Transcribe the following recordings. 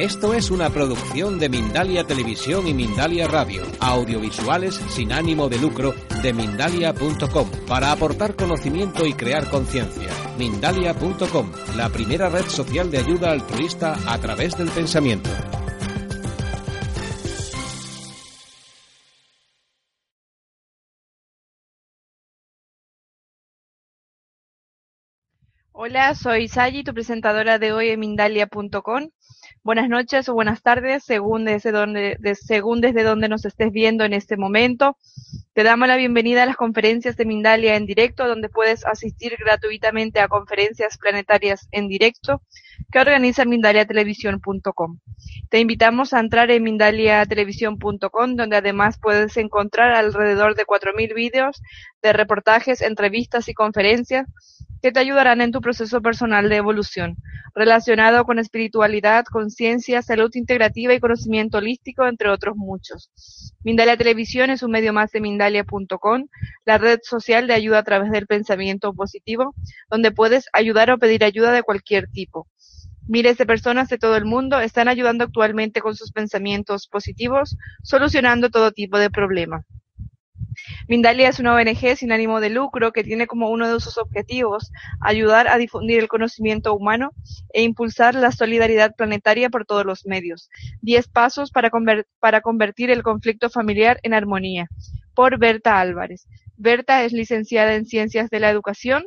Esto es una producción de Mindalia Televisión y Mindalia Radio, audiovisuales sin ánimo de lucro de mindalia.com, para aportar conocimiento y crear conciencia. Mindalia.com, la primera red social de ayuda altruista a través del pensamiento. Hola, soy Sayi, tu presentadora de hoy en Mindalia.com. Buenas noches o buenas tardes, según desde, donde, de, según desde donde nos estés viendo en este momento. Te damos la bienvenida a las conferencias de Mindalia en directo, donde puedes asistir gratuitamente a conferencias planetarias en directo que organiza mindaliatelevisión.com. Te invitamos a entrar en mindaliatelevisión.com, donde además puedes encontrar alrededor de 4.000 vídeos de reportajes, entrevistas y conferencias que te ayudarán en tu proceso personal de evolución, relacionado con espiritualidad, conciencia, salud integrativa y conocimiento holístico, entre otros muchos. Mindalia Televisión es un medio más de Mindalia.com, la red social de ayuda a través del pensamiento positivo, donde puedes ayudar o pedir ayuda de cualquier tipo. Miles de personas de todo el mundo están ayudando actualmente con sus pensamientos positivos, solucionando todo tipo de problemas. Mindalia es una ONG sin ánimo de lucro que tiene como uno de sus objetivos ayudar a difundir el conocimiento humano e impulsar la solidaridad planetaria por todos los medios. Diez pasos para, para convertir el conflicto familiar en armonía. Por Berta Álvarez. Berta es licenciada en Ciencias de la Educación,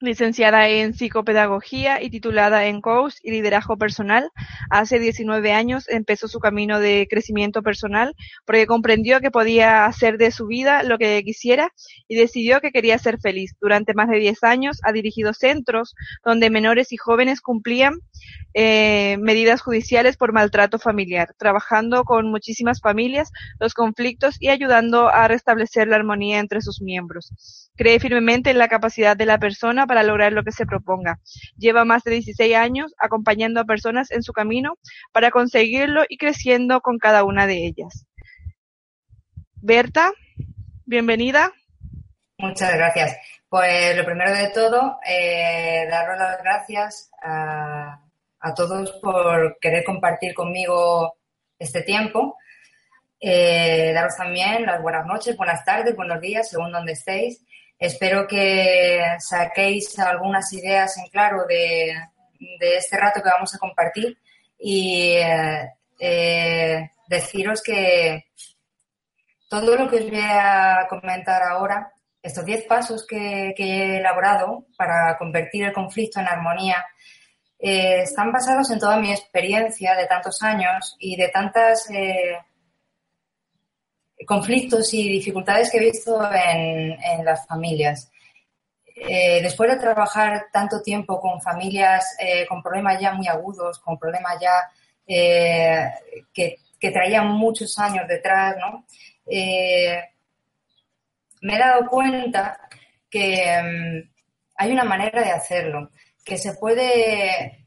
licenciada en psicopedagogía y titulada en coach y liderazgo personal. Hace 19 años empezó su camino de crecimiento personal porque comprendió que podía hacer de su vida lo que quisiera y decidió que quería ser feliz. Durante más de 10 años ha dirigido centros donde menores y jóvenes cumplían eh, medidas judiciales por maltrato familiar, trabajando con muchísimas familias los conflictos y ayudando a restablecer la armonía entre sus miembros. Cree firmemente en la capacidad de la persona para lograr lo que se proponga. Lleva más de 16 años acompañando a personas en su camino para conseguirlo y creciendo con cada una de ellas. Berta, bienvenida. Muchas gracias. Pues lo primero de todo, eh, daros las gracias a, todos por querer compartir conmigo este tiempo. Eh, daros también las buenas noches, buenas tardes, buenos días, según donde estéis. Espero que saquéis algunas ideas en claro de, de este rato que vamos a compartir y eh, deciros que todo lo que os voy a comentar ahora, estos 10 pasos que, que, he elaborado para convertir el conflicto en armonía, eh, están basados en toda mi experiencia de tantos años y de tantas eh, conflictos y dificultades que he visto en, las familias. Eh, después de trabajar tanto tiempo con familias eh, con problemas ya muy agudos, con problemas ya eh, que, traían muchos años detrás, ¿no? Me he dado cuenta que um, hay una manera de hacerlo, que se puede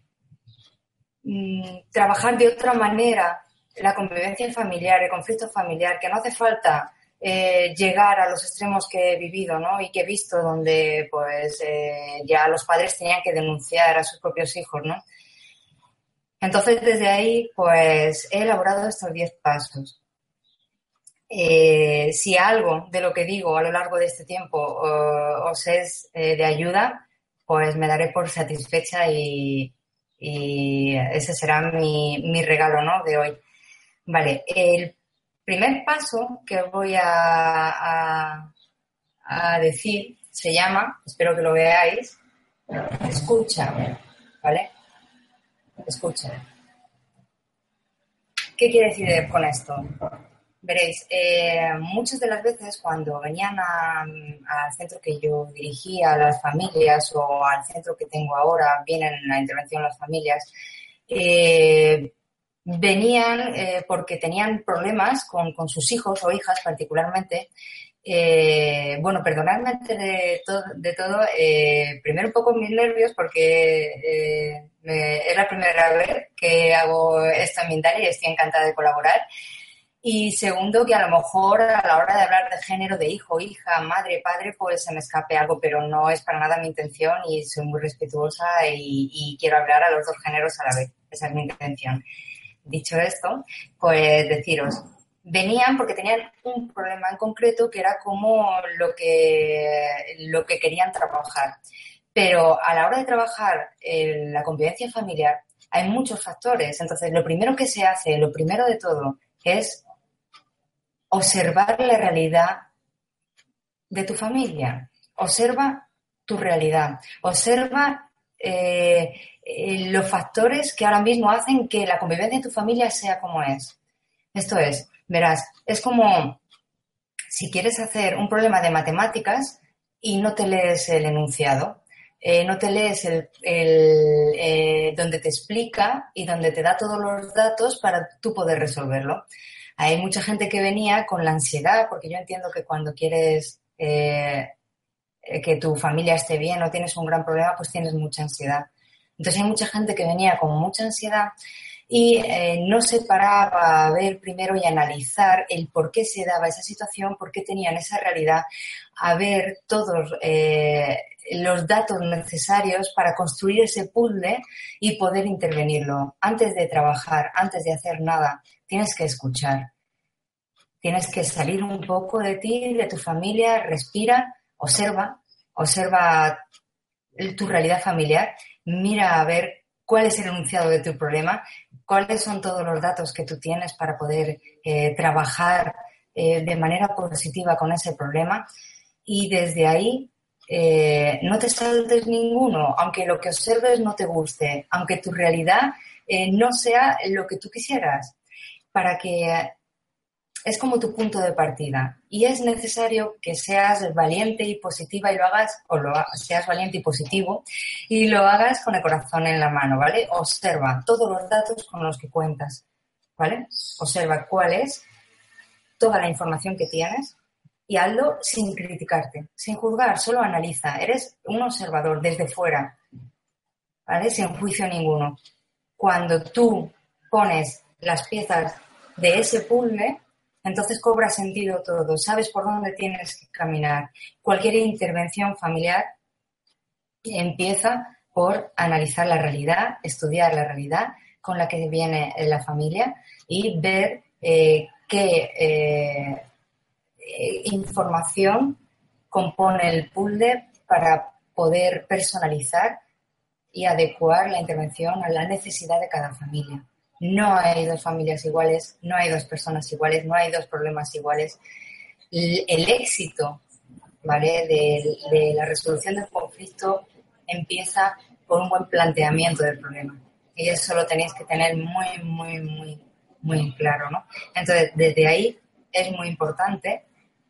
um, trabajar de otra manera la convivencia familiar, el conflicto familiar, que no hace falta eh, llegar a los extremos que he vivido ¿no? y que he visto donde pues eh, ya los padres tenían que denunciar a sus propios hijos. ¿no? Entonces desde ahí pues he elaborado estos 10 pasos. Eh, si algo de lo que digo a lo largo de este tiempo os es de ayuda, pues me daré por satisfecha y, y ese será mi, mi regalo ¿no? de hoy. Vale, el primer paso que voy a, decir se llama, espero que lo veáis, escucha, ¿vale? Escucha. ¿Qué quiere decir con esto? Veréis, eh, muchas de las veces cuando venían al centro que yo dirigía, a las familias o al centro que tengo ahora, vienen a intervención las familias, eh, venían porque tenían problemas con, sus hijos o hijas particularmente. bueno, perdonadme antes de, de todo, primero un poco mis nervios porque es la primera vez que hago esto en Mindalia y estoy encantada de colaborar. Y segundo, que a lo mejor a la hora de hablar de género de hijo, hija, madre, padre, pues se me escape algo, pero no es para nada mi intención y soy muy respetuosa y, quiero hablar a los dos géneros a la vez. Esa es mi intención. Dicho esto, pues deciros, venían porque tenían un problema en concreto que era como lo que, lo que querían trabajar. Pero a la hora de trabajar en la convivencia familiar hay muchos factores. Entonces, lo primero que se hace, lo primero de todo, es observar la realidad de tu familia. Observa tu realidad. Observa eh, eh, los factores que ahora mismo hacen que la convivencia de tu familia sea como es. Esto es, verás, es como si quieres hacer un problema de matemáticas y no te lees el enunciado, eh, no te lees el, donde te explica y donde te da todos los datos para tú poder resolverlo. Hay mucha gente que venía con la ansiedad, porque yo entiendo que cuando quieres eh, eh, que tu familia esté bien o tienes un gran problema, pues tienes mucha ansiedad. Entonces hay mucha gente que venía con mucha ansiedad y eh, no se paraba a ver primero y analizar el por qué se daba esa situación, por qué tenían esa realidad, a ver todos los datos necesarios para construir ese puzzle y poder intervenirlo. Antes de trabajar, antes de hacer nada, tienes que escuchar. Tienes que salir un poco de ti, de tu familia, respira, observa, observa tu realidad familiar, mira a ver cuál es el enunciado de tu problema, cuáles son todos los datos que tú tienes para poder eh, trabajar eh, de manera positiva con ese problema. Y desde ahí eh, no te saltes ninguno, aunque lo que observes no te guste, aunque tu realidad no sea lo que tú quisieras. Para que es como tu punto de partida y es necesario que seas valiente y positiva y lo hagas, o lo seas valiente y positivo y lo hagas con el corazón en la mano, ¿vale? Observa todos los datos con los que cuentas, ¿vale? Observa cuál es toda la información que tienes y hazlo sin criticarte, sin juzgar, solo analiza. Eres un observador desde fuera, ¿vale? Sin juicio ninguno. Cuando tú pones las piezas de ese puzzle, entonces cobra sentido todo, sabes por dónde tienes que caminar. Cualquier intervención familiar empieza por analizar la realidad, estudiar la realidad con la que viene la familia y ver eh, qué eh, información compone el puzzle para poder personalizar y adecuar la intervención a la necesidad de cada familia. No hay dos familias iguales, no hay dos personas iguales, no hay dos problemas iguales. El éxito ¿vale? de, la resolución del conflicto empieza por un buen planteamiento del problema. Y eso lo tenéis que tener muy, muy, muy, muy claro, ¿no? Entonces, desde ahí es muy importante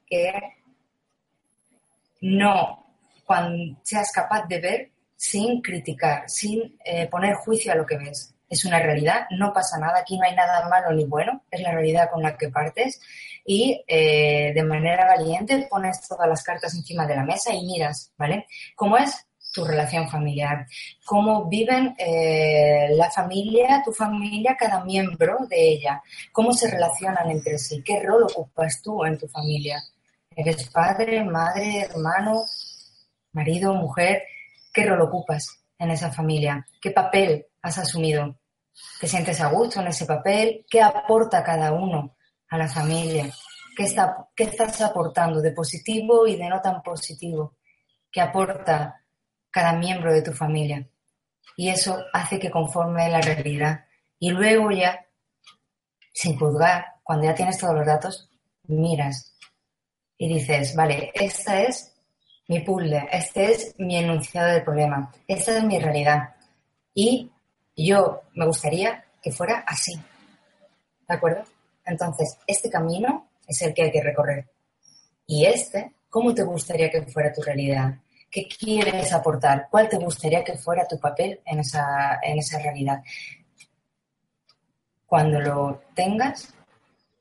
que no, seas capaz de ver sin criticar, sin eh, poner juicio a lo que ves es una realidad, no pasa nada, aquí no hay nada malo ni bueno, es la realidad con la que partes y eh, de manera valiente pones todas las cartas encima de la mesa y miras, ¿vale? ¿Cómo es tu relación familiar? ¿Cómo viven eh, la familia, tu familia, cada miembro de ella? ¿Cómo se relacionan entre sí? ¿Qué rol ocupas tú en tu familia? ¿Eres padre, madre, hermano, marido, mujer? ¿Qué rol ocupas en esa familia? ¿Qué papel has asumido? ¿Te sientes a gusto en ese papel? ¿Qué aporta cada uno a la familia? ¿Qué, está, ¿Qué estás aportando de positivo y de no tan positivo? ¿Qué aporta cada miembro de tu familia? Y eso hace que conforme la realidad. Y luego ya, sin juzgar, cuando ya tienes todos los datos, miras y dices, vale, esta es mi puzzle, este es mi enunciado del problema, esta es mi realidad. Y yo me gustaría que fuera así. ¿De acuerdo? Entonces, este camino es el que hay que recorrer. Y este, ¿cómo te gustaría que fuera tu realidad? ¿Qué quieres aportar? ¿Cuál te gustaría que fuera tu papel en esa, en esa realidad? Cuando lo tengas,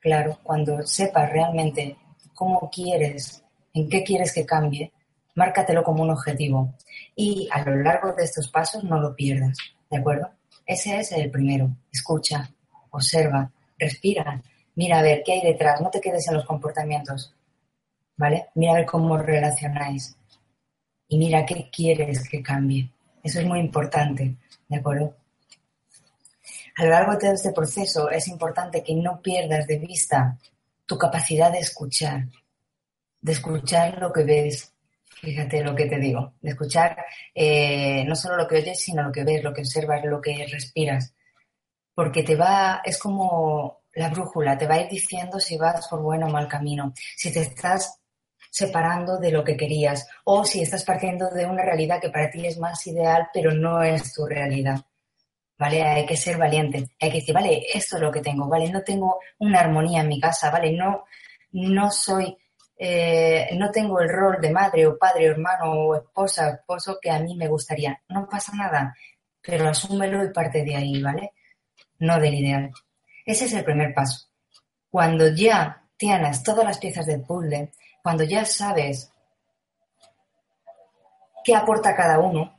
claro, cuando sepas realmente cómo quieres, en qué quieres que cambie, márcatelo como un objetivo. Y a lo largo de estos pasos no lo pierdas, ¿de acuerdo? Ese es el primero. Escucha, observa, respira, mira a ver qué hay detrás, no te quedes en los comportamientos, ¿vale? Mira a ver cómo relacionáis y mira qué quieres que cambie. Eso es muy importante, ¿de acuerdo? A lo largo de todo este proceso es importante que no pierdas de vista tu capacidad de escuchar, de escuchar lo que ves, fíjate lo que te digo, de escuchar eh, no solo lo que oyes, sino lo que ves, lo que observas, lo que respiras, porque te va, es como la brújula, te va a ir diciendo si vas por buen o mal camino, si te estás separando de lo que querías o si estás partiendo de una realidad que para ti es más ideal, pero no es tu realidad. ¿Vale? Hay que ser valiente. Hay que decir, vale, esto es lo que tengo, ¿vale? No tengo una armonía en mi casa, ¿vale? No, no soy, eh, no tengo el rol de madre o padre, o hermano o esposa, esposo que a mí me gustaría. No pasa nada, pero asúmelo y parte de ahí, ¿vale? No del ideal. Ese es el primer paso. Cuando ya tienes todas las piezas del puzzle, cuando ya sabes qué aporta cada uno,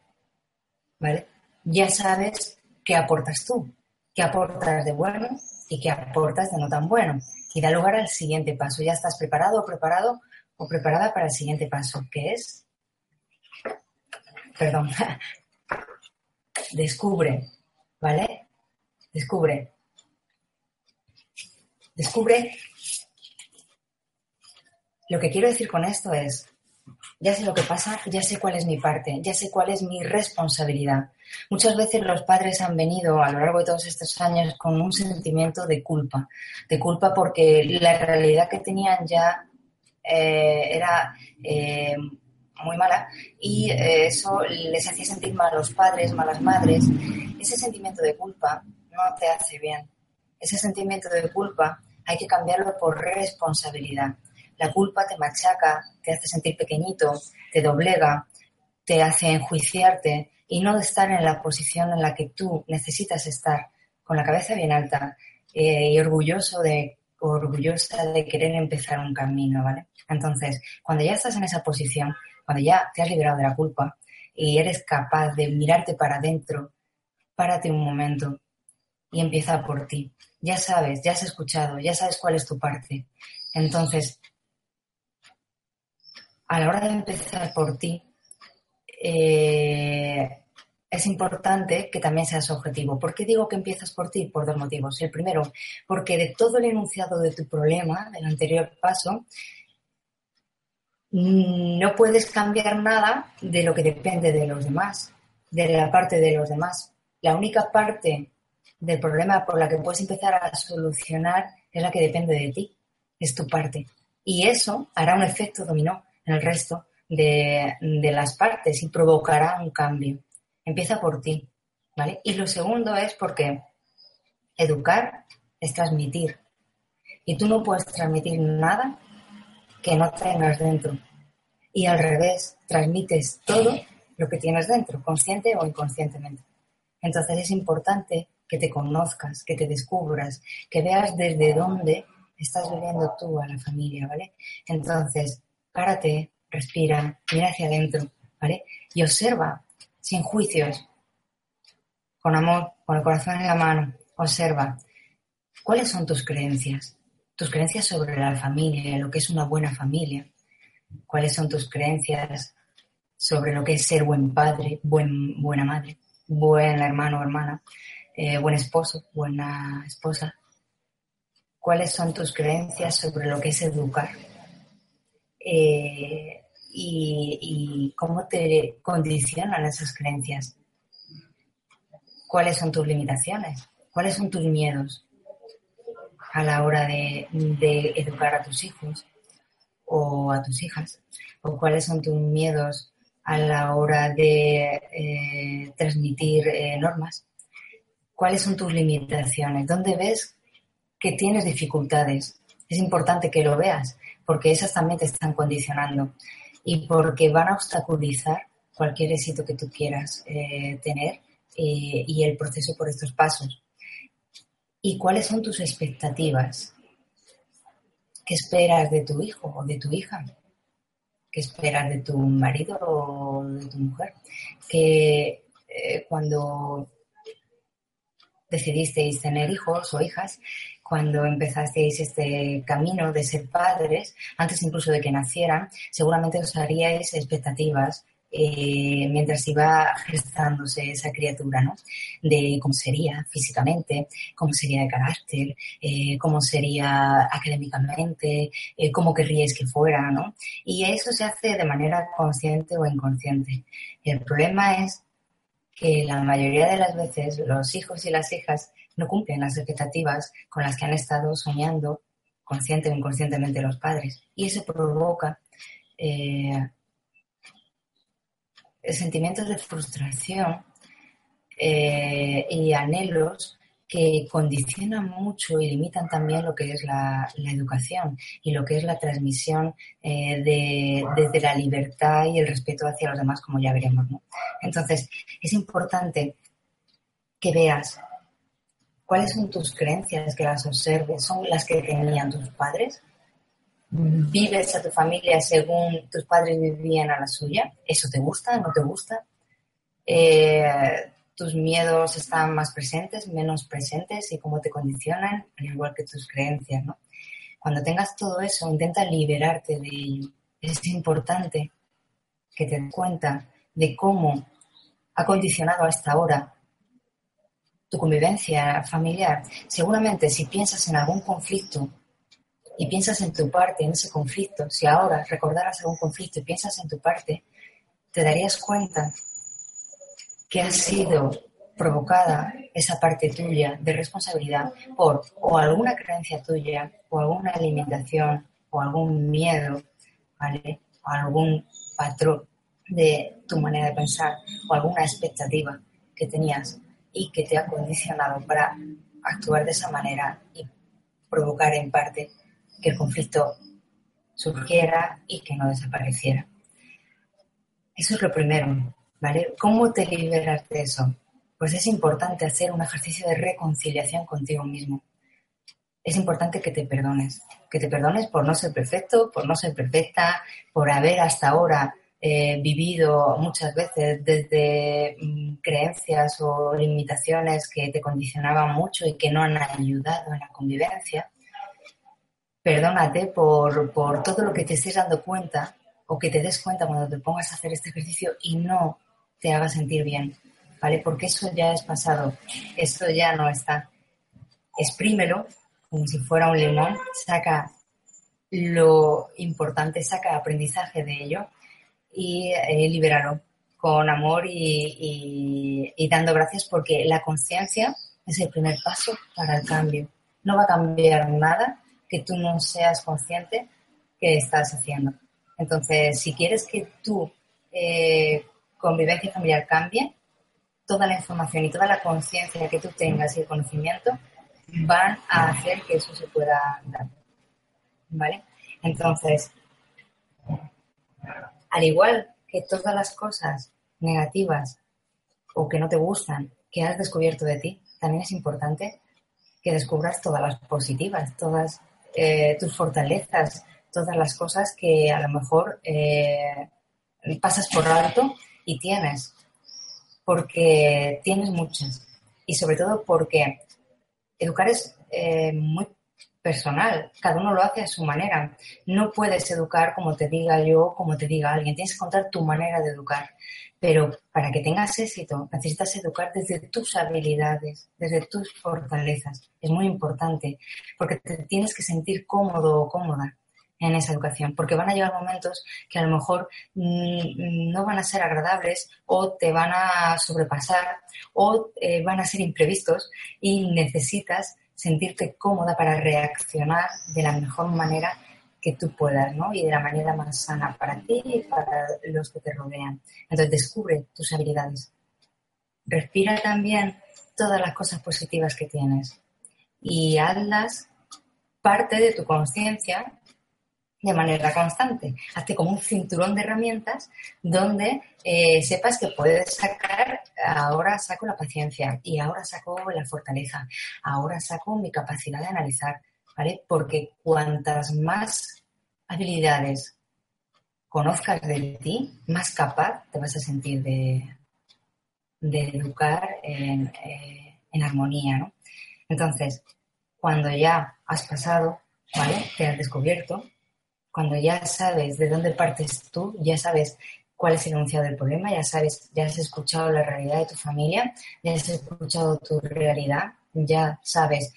¿vale? Ya sabes qué aportas tú, qué aportas de bueno y qué aportas de no tan bueno. Y da lugar al siguiente paso. Ya estás preparado o preparado o preparada para el siguiente paso, que es, perdón, descubre, ¿vale? Descubre. Descubre lo que quiero decir con esto es, ya sé lo que pasa, ya sé cuál es mi parte, ya sé cuál es mi responsabilidad. Muchas veces los padres han venido a lo largo de todos estos años con un sentimiento de culpa, de culpa porque la realidad que tenían ya eh, era eh, muy mala y eh, eso les hacía sentir mal a los padres, malas madres. Ese sentimiento de culpa no te hace bien. Ese sentimiento de culpa hay que cambiarlo por responsabilidad. La culpa te machaca, te hace sentir pequeñito, te doblega, te hace enjuiciarte y no estar en la posición en la que tú necesitas estar, con la cabeza bien alta eh, y orgulloso de orgullosa de querer empezar un camino, ¿vale? Entonces, cuando ya estás en esa posición, cuando ya te has liberado de la culpa y eres capaz de mirarte para adentro, párate un momento y empieza por ti. Ya sabes, ya has escuchado, ya sabes cuál es tu parte. Entonces, a la hora de empezar por ti, eh, es importante que también seas objetivo. ¿Por qué digo que empiezas por ti? Por dos motivos. El primero, porque de todo el enunciado de tu problema, del anterior paso, no puedes cambiar nada de lo que depende de los demás, de la parte de los demás. La única parte del problema por la que puedes empezar a solucionar es la que depende de ti, es tu parte. Y eso hará un efecto dominó en el resto de, las partes y provocará un cambio. Empieza por ti, ¿vale? Y lo segundo es porque educar es transmitir. Y tú no puedes transmitir nada que no tengas dentro. Y al revés, transmites todo lo que tienes dentro, consciente o inconscientemente. Entonces es importante que te conozcas, que te descubras, que veas desde dónde estás viviendo tú a la familia, ¿vale? Entonces, párate, respira, mira hacia adentro, ¿vale? Y observa, sin juicios, con amor, con el corazón en la mano, observa. Cuáles son tus creencias, tus creencias sobre la familia, lo que es una buena familia, cuáles son tus creencias sobre lo que es ser buen padre, buen, buena madre, buen hermano o hermana, eh, buen esposo, buena esposa, cuáles son tus creencias sobre lo que es educar, eh, y, cómo te condicionan esas creencias. ¿Cuáles son tus limitaciones? ¿Cuáles son tus miedos a la hora de, educar a tus hijos o a tus hijas? ¿O cuáles son tus miedos a la hora de eh, transmitir eh, normas? ¿Cuáles son tus limitaciones? ¿Dónde ves que tienes dificultades? Es importante que lo veas porque esas también te están condicionando y porque van a obstaculizar cualquier éxito que tú quieras eh, tener eh, y el proceso por estos pasos. ¿Y cuáles son tus expectativas? ¿Qué esperas de tu hijo o de tu hija? ¿Qué esperas de tu marido o de tu mujer? Que eh, cuando decidisteis tener hijos o hijas, cuando empezasteis este camino de ser padres, antes incluso de que nacieran, seguramente os haríais expectativas eh, mientras iba gestándose esa criatura, ¿no? De cómo sería físicamente, cómo sería de carácter, eh, cómo sería académicamente, eh, cómo querríais que fuera, ¿no? Y eso se hace de manera consciente o inconsciente. El problema es que la mayoría de las veces los hijos y las hijas no cumplen las expectativas con las que han estado soñando consciente o inconscientemente los padres. Y eso provoca eh, sentimientos de frustración eh, y anhelos que condicionan mucho y limitan también lo que es la, educación y lo que es la transmisión eh, de, desde la libertad y el respeto hacia los demás, como ya veremos. Entonces, es importante que veas cuáles son tus creencias, que las observes, son las que tenían tus padres. ¿Vives a tu familia según tus padres vivían a la suya? ¿Eso te gusta? ¿No te gusta? Eh, tus miedos están más presentes, menos presentes y cómo te condicionan, al igual que tus creencias, ¿no? Cuando tengas todo eso, intenta liberarte de ello. Es importante que te des cuenta de cómo ha condicionado hasta ahora tu convivencia familiar. Seguramente si piensas en algún conflicto y piensas en tu parte en ese conflicto, si ahora recordaras algún conflicto y piensas en tu parte, te darías cuenta que ha sido provocada esa parte tuya de responsabilidad por o alguna creencia tuya o alguna alimentación o algún miedo, ¿vale? O algún patrón de tu manera de pensar o alguna expectativa que tenías y que te ha condicionado para actuar de esa manera y provocar en parte que el conflicto surgiera y que no desapareciera. Eso es lo primero. ¿Cómo te liberas de eso? Pues es importante hacer un ejercicio de reconciliación contigo mismo. Es importante que te perdones, que te perdones por no ser perfecto, por no ser perfecta, por haber hasta ahora eh, vivido muchas veces desde mm, creencias o limitaciones que te condicionaban mucho y que no han ayudado en la convivencia. Perdónate por, por todo lo que te estés dando cuenta o que te des cuenta cuando te pongas a hacer este ejercicio y no te haga sentir bien, ¿vale? Porque eso ya es pasado, esto ya no está. Exprímelo como si fuera un limón, saca lo importante, saca aprendizaje de ello y eh, libéralo con amor y, y dando gracias porque la conciencia es el primer paso para el cambio. No va a cambiar nada que tú no seas consciente que estás haciendo. Entonces, si quieres que tú eh, convivencia familiar cambie, toda la información y toda la conciencia que tú tengas y el conocimiento van a hacer que eso se pueda dar. ¿Vale? Entonces, al igual que todas las cosas negativas o que no te gustan que has descubierto de ti, también es importante que descubras todas las positivas, todas eh, tus fortalezas, todas las cosas que a lo mejor eh, pasas por alto y tienes, porque tienes muchas. Y sobre todo porque educar es eh, muy personal, cada uno lo hace a su manera. No puedes educar como te diga yo, como te diga alguien, tienes que contar tu manera de educar. Pero para que tengas éxito necesitas educar desde tus habilidades, desde tus fortalezas. Es muy importante porque te tienes que sentir cómodo o cómoda en esa educación, porque van a llegar momentos que a lo mejor mm, no van a ser agradables o te van a sobrepasar o eh, van a ser imprevistos y necesitas sentirte cómoda para reaccionar de la mejor manera que tú puedas, ¿no? Y de la manera más sana para ti y para los que te rodean. Entonces descubre tus habilidades. Respira también todas las cosas positivas que tienes y hazlas parte de tu conciencia de manera constante. Hazte como un cinturón de herramientas donde eh, sepas que puedes sacar, ahora saco la paciencia y ahora saco la fortaleza, ahora saco mi capacidad de analizar, ¿vale? Porque cuantas más habilidades conozcas de ti, más capaz te vas a sentir de, educar en, eh, en armonía, ¿no? Entonces, cuando ya has pasado, ¿vale? Te has descubierto, cuando ya sabes de dónde partes tú, ya sabes cuál es el enunciado del problema, ya sabes, ya has escuchado la realidad de tu familia, ya has escuchado tu realidad, ya sabes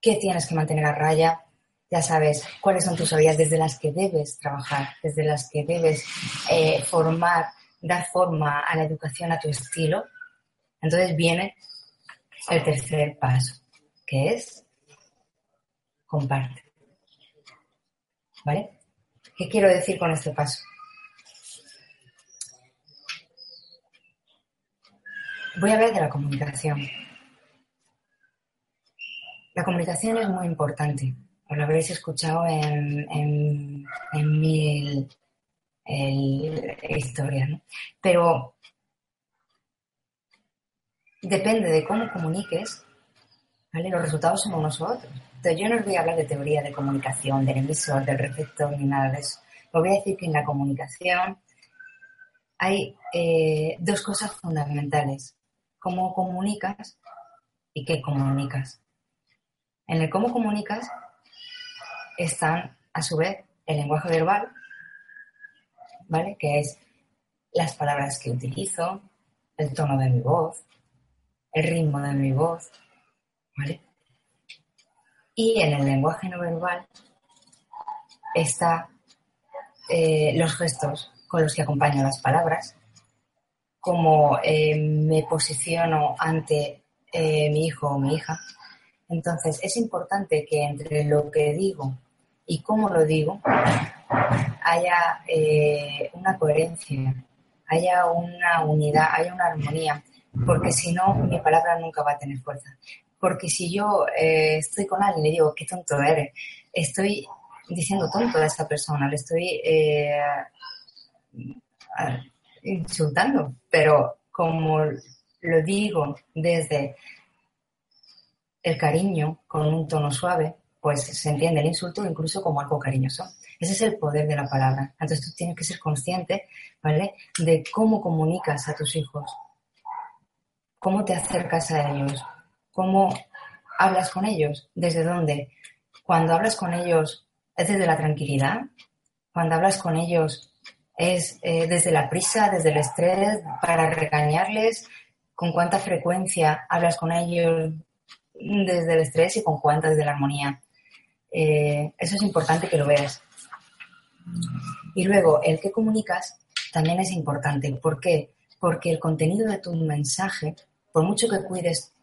qué tienes que mantener a raya, ya sabes cuáles son tus habilidades desde las que debes trabajar, desde las que debes eh, formar, dar forma a la educación a tu estilo. Entonces viene el tercer paso, que es comparte. ¿Vale? ¿Qué quiero decir con este paso? Voy a hablar de la comunicación. La comunicación es muy importante. Os lo habréis escuchado en, en, mil historias, ¿no? Pero depende de cómo comuniques, Los resultados somos nosotros yo no os voy a hablar de teoría de comunicación, del emisor, del receptor, ni nada de eso. Os voy a decir que en la comunicación hay eh, dos cosas fundamentales. Cómo comunicas y qué comunicas. En el cómo comunicas están, a su vez, el lenguaje verbal, ¿vale? Que es las palabras que utilizo, el tono de mi voz, el ritmo de mi voz, Y en el lenguaje no verbal está eh, los gestos con los que acompaño las palabras, cómo eh, me posiciono ante eh, mi hijo o mi hija. Entonces es importante que entre lo que digo y cómo lo digo haya una coherencia, haya una unidad, haya una armonía, porque si no mi palabra nunca va a tener fuerza. Porque si yo eh, estoy con alguien y digo, qué tonto eres, estoy diciendo tonto a esta persona, le estoy eh, insultando, pero como lo digo desde el cariño, con un tono suave, pues se entiende el insulto incluso como algo cariñoso. Ese es el poder de la palabra. Entonces tú tienes que ser consciente, ¿vale? De cómo comunicas a tus hijos, cómo te acercas a ellos, ¿Cómo hablas con ellos? ¿Desde dónde? Cuando hablas con ellos, ¿es desde la tranquilidad? Cuando hablas con ellos, ¿es eh, desde la prisa, desde el estrés, para regañarles? ¿Con cuánta frecuencia hablas con ellos desde el estrés y con cuánta desde la armonía? Eh, eso es importante que lo veas. Y luego, el que comunicas también es importante. ¿Por qué? Porque el contenido de tu mensaje, por mucho que cuides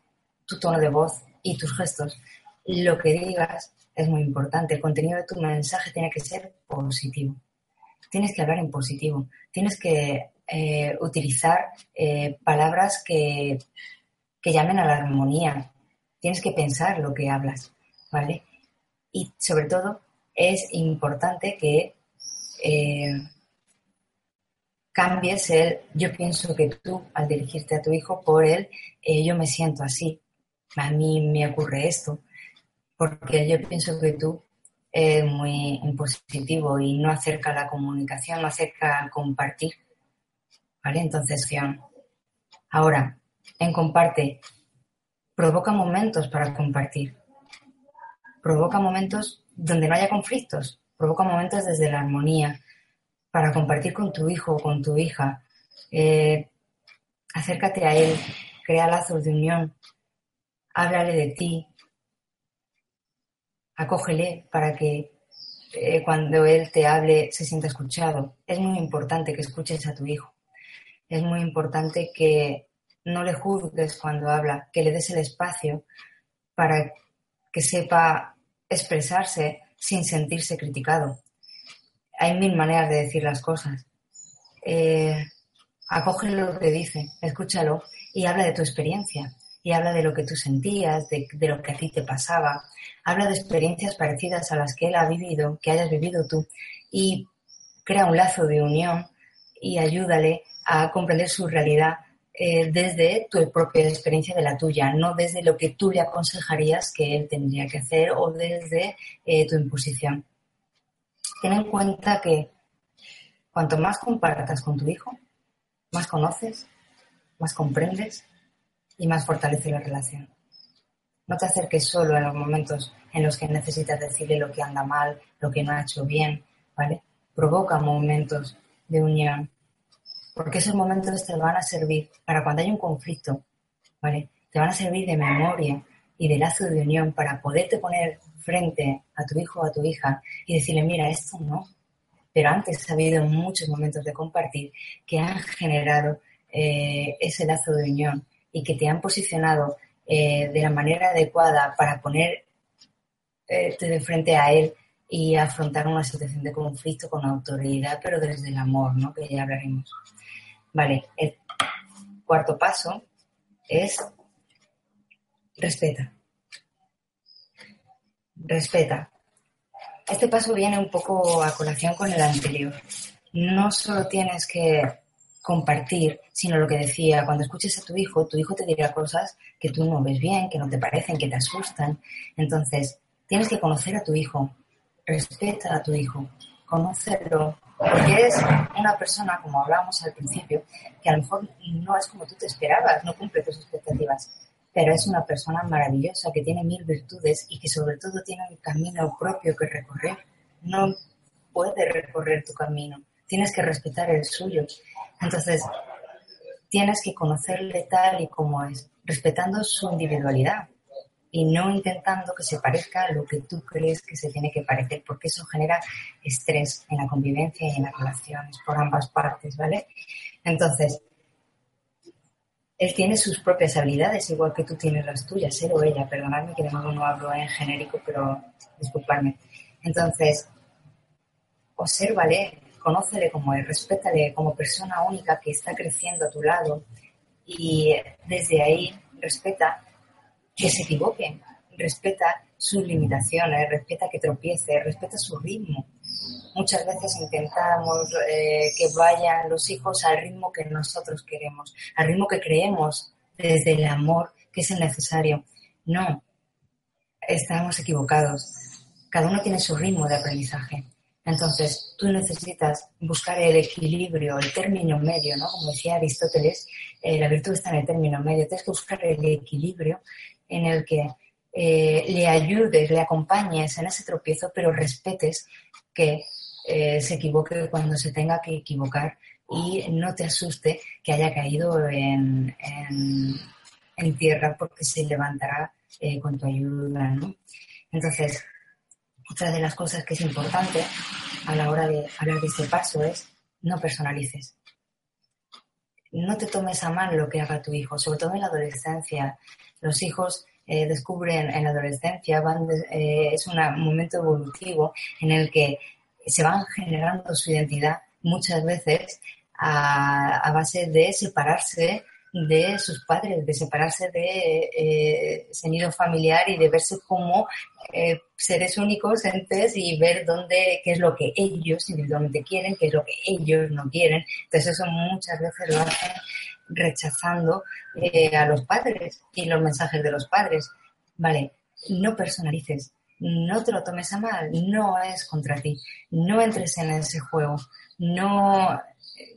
tu tono de voz y tus gestos. Lo que digas es muy importante. El contenido de tu mensaje tiene que ser positivo. Tienes que hablar en positivo. Tienes que eh, utilizar eh, palabras que, que llamen a la armonía. Tienes que pensar lo que hablas, ¿vale? Y sobre todo es importante que eh, cambies el yo pienso que tú al dirigirte a tu hijo por él yo me siento así a mí me ocurre esto, porque yo pienso que tú es muy impositivo y no acerca la comunicación, no acerca al compartir. ¿Vale? Entonces, ahora, en comparte, provoca momentos para compartir. Provoca momentos donde no haya conflictos. Provoca momentos desde la armonía para compartir con tu hijo o con tu hija. Eh, acércate a él, crea lazos de unión, háblale de ti, acógele para que eh, cuando él te hable se sienta escuchado. Es muy importante que escuches a tu hijo. Es muy importante que no le juzgues cuando habla, que le des el espacio para que sepa expresarse sin sentirse criticado. Hay mil maneras de decir las cosas. Eh, acógele lo que dice, escúchalo y habla de tu experiencia y habla de lo que tú sentías, de, lo que a ti te pasaba. Habla de experiencias parecidas a las que él ha vivido, que hayas vivido tú, y crea un lazo de unión y ayúdale a comprender su realidad eh, desde tu propia experiencia de la tuya, no desde lo que tú le aconsejarías que él tendría que hacer o desde eh, tu imposición. Ten en cuenta que cuanto más compartas con tu hijo, más conoces, más comprendes y más fortalece la relación. No te acerques solo en los momentos en los que necesitas decirle lo que anda mal, lo que no ha hecho bien, ¿vale? Provoca momentos de unión, porque esos momentos te van a servir para cuando hay un conflicto, ¿vale? Te van a servir de memoria y de lazo de unión para poderte poner frente a tu hijo o a tu hija y decirle, mira, esto no. Pero antes ha habido muchos momentos de compartir que han generado eh, ese lazo de unión y que te han posicionado eh, de la manera adecuada para ponerte eh, de frente a él y afrontar una situación de conflicto con autoridad, pero desde el amor, ¿no? Que ya hablaremos. Vale, el cuarto paso es respeta. Respeta. Este paso viene un poco a colación con el anterior. No solo tienes que compartir, sino lo que decía, cuando escuches a tu hijo, tu hijo te dirá cosas que tú no ves bien, que no te parecen, que te asustan. Entonces, tienes que conocer a tu hijo, respeta a tu hijo, conocerlo, porque es una persona, como hablábamos al principio, que a lo mejor no es como tú te esperabas, no cumple tus expectativas, pero es una persona maravillosa que tiene mil virtudes y que sobre todo tiene un camino propio que recorrer. No puede recorrer tu camino, tienes que respetar el suyo. Entonces, tienes que conocerle tal y como es, respetando su individualidad y no intentando que se parezca a lo que tú crees que se tiene que parecer, porque eso genera estrés en la convivencia y en las relaciones por ambas partes, ¿vale? Entonces, él tiene sus propias habilidades, igual que tú tienes las tuyas, él o ella, perdonadme que de nuevo no hablo en genérico, pero disculpadme. Entonces, obsérvale, conócele como es, respétale como persona única que está creciendo a tu lado y desde ahí respeta que se equivoque, respeta sus limitaciones, respeta que tropiece, respeta su ritmo. Muchas veces intentamos eh, que vayan los hijos al ritmo que nosotros queremos, al ritmo que creemos desde el amor que es el necesario. No, estamos equivocados. Cada uno tiene su ritmo de aprendizaje. Entonces, tú necesitas buscar el equilibrio, el término medio, ¿no? Como decía Aristóteles, eh, la virtud está en el término medio. Tienes que buscar el equilibrio en el que eh, le ayudes, le acompañes en ese tropiezo, pero respetes que eh, se equivoque cuando se tenga que equivocar y no te asuste que haya caído en, tierra porque se levantará eh, con tu ayuda. Entonces, otra de las cosas que es importante a la hora de hablar de este paso es no personalices. No te tomes a mal lo que haga tu hijo, sobre todo en la adolescencia. Los hijos eh, descubren en la adolescencia van eh, es un momento evolutivo en el que se van generando su identidad muchas veces a, base de separarse de sus padres, de separarse de eh, ese nido familiar y de verse como seres únicos, entes y ver dónde, qué es lo que ellos individualmente quieren, qué es lo que ellos no quieren. Entonces eso muchas veces lo hacen rechazando eh, a los padres y los mensajes de los padres. Vale, no personalices, no te lo tomes a mal, no es contra ti, no entres en ese juego, no,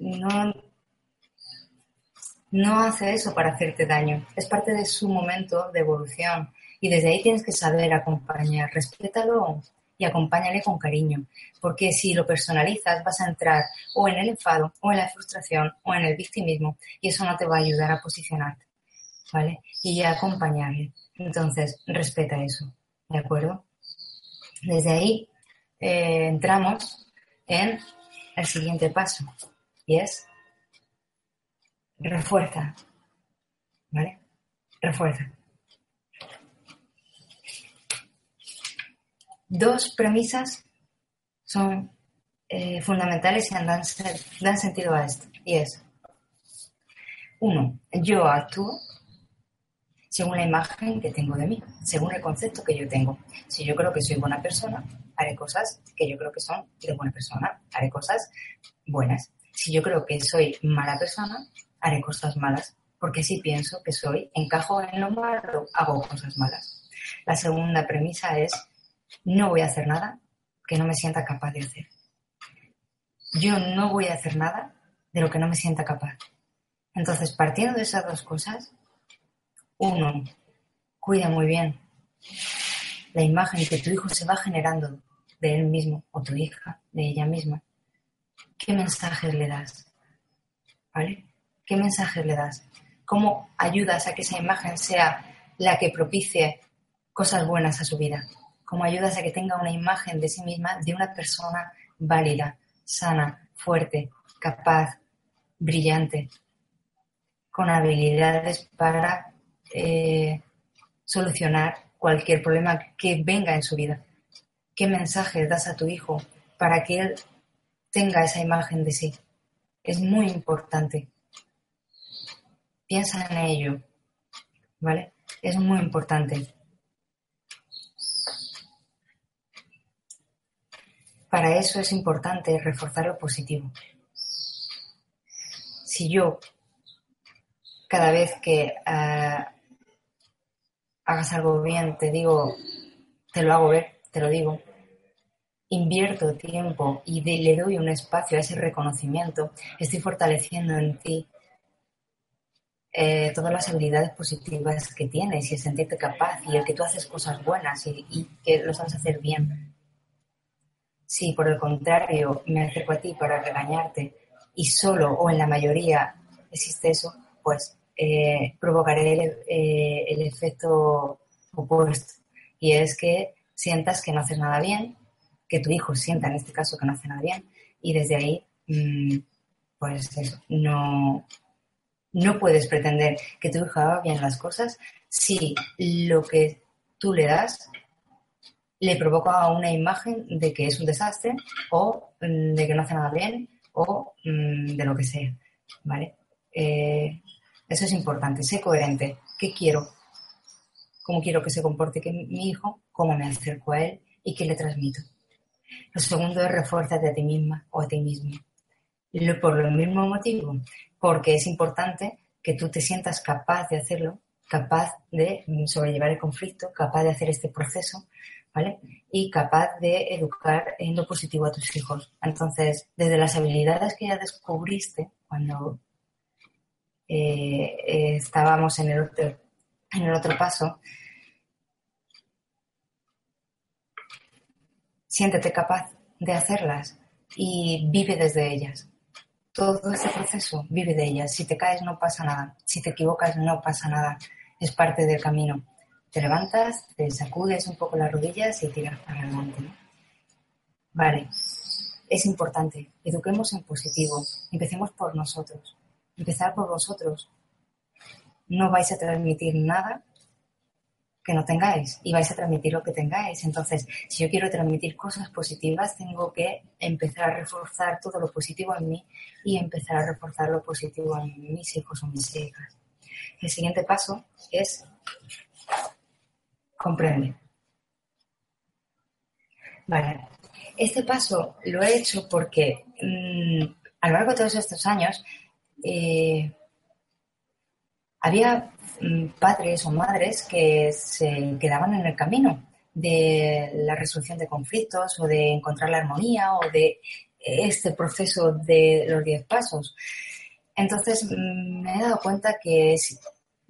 no, no hace eso para hacerte daño, es parte de su momento de evolución y desde ahí tienes que saber acompañar, respétalo, y acompáñale con cariño, porque si lo personalizas vas a entrar o en el enfado, o en la frustración, o en el victimismo, y eso no te va a ayudar a posicionarte, ¿vale? Y a acompañarle. Entonces, respeta eso, ¿de acuerdo? Desde ahí eh, entramos en el siguiente paso, y es refuerza, ¿vale? Refuerza. dos premisas son eh, fundamentales y dan, dan sentido a esto. Y es, uno, yo actúo según la imagen que tengo de mí, según el concepto que yo tengo. Si yo creo que soy buena persona, haré cosas que yo creo que son de buena persona, haré cosas buenas. Si yo creo que soy mala persona, haré cosas malas, porque si pienso que soy, encajo en lo malo, hago cosas malas. La segunda premisa es, no voy a hacer nada que no me sienta capaz de hacer. Yo no voy a hacer nada de lo que no me sienta capaz. Entonces, partiendo de esas dos cosas, uno, cuida muy bien la imagen que tu hijo se va generando de él mismo o tu hija, de ella misma. ¿Qué mensajes le das? ¿Vale? ¿Qué mensajes le das? ¿Cómo ayudas a que esa imagen sea la que propicie cosas buenas a su vida? ¿Cómo ayudas a que tenga una imagen de sí misma de una persona válida, sana, fuerte, capaz, brillante, con habilidades para eh, solucionar cualquier problema que venga en su vida. ¿Qué mensaje das a tu hijo para que él tenga esa imagen de sí? Es muy importante. Piensa en ello, ¿vale? Es muy importante. Para eso es importante reforzar lo positivo. Si yo, cada vez que ah, hagas algo bien, te digo, te lo hago ver, te lo digo, invierto tiempo y le doy un espacio a ese reconocimiento, estoy fortaleciendo en ti eh, todas las habilidades positivas que tienes y el sentirte capaz y el que tú haces cosas buenas y, y que lo sabes hacer bien. Si por el contrario me acerco a ti para regañarte y solo o en la mayoría existe eso, pues eh, provocaré eh, el, efecto opuesto. Y es que sientas que no haces nada bien, que tu hijo sienta en este caso que no hace nada bien, y desde ahí, mm, pues eso, no, no puedes pretender que tu hijo haga bien las cosas si lo que tú le das le provoca una imagen de que es un desastre o mm, de que no hace nada bien o mm, de lo que sea, ¿vale? Eh, eso es importante, sé coherente. ¿Qué quiero? ¿Cómo quiero que se comporte que mi hijo? ¿Cómo me acerco a él? ¿Y qué le transmito? Lo segundo es refuérzate a ti misma o a ti mismo. Por el mismo motivo, porque es importante que tú te sientas capaz de hacerlo, capaz de sobrellevar el conflicto, capaz de hacer este proceso, ¿vale? Y capaz de educar en lo positivo a tus hijos. Entonces, desde las habilidades que ya descubriste cuando eh, estábamos en el, otro, en el otro paso, siéntete capaz de hacerlas y vive desde ellas. Todo ese proceso vive de ellas. Si te caes no pasa nada. Si te equivocas no pasa nada. Es parte del camino. Te levantas, te sacudes un poco las rodillas y tiras para adelante. Vale. Es importante. Eduquemos en positivo. Empecemos por nosotros empezar por vosotros. No vais a transmitir nada que no tengáis y vais a transmitir lo que tengáis. Entonces, si yo quiero transmitir cosas positivas, tengo que empezar a reforzar todo lo positivo en mí y empezar a reforzar lo positivo en mis hijos o mis hijas. El siguiente paso es comprende. Vale. Este paso lo he hecho porque mm, a lo largo de todos estos años eh, había mm, padres o madres que se quedaban en el camino de la resolución de conflictos o de encontrar la armonía o de este proceso de los diez pasos. Entonces mm, me he dado cuenta que es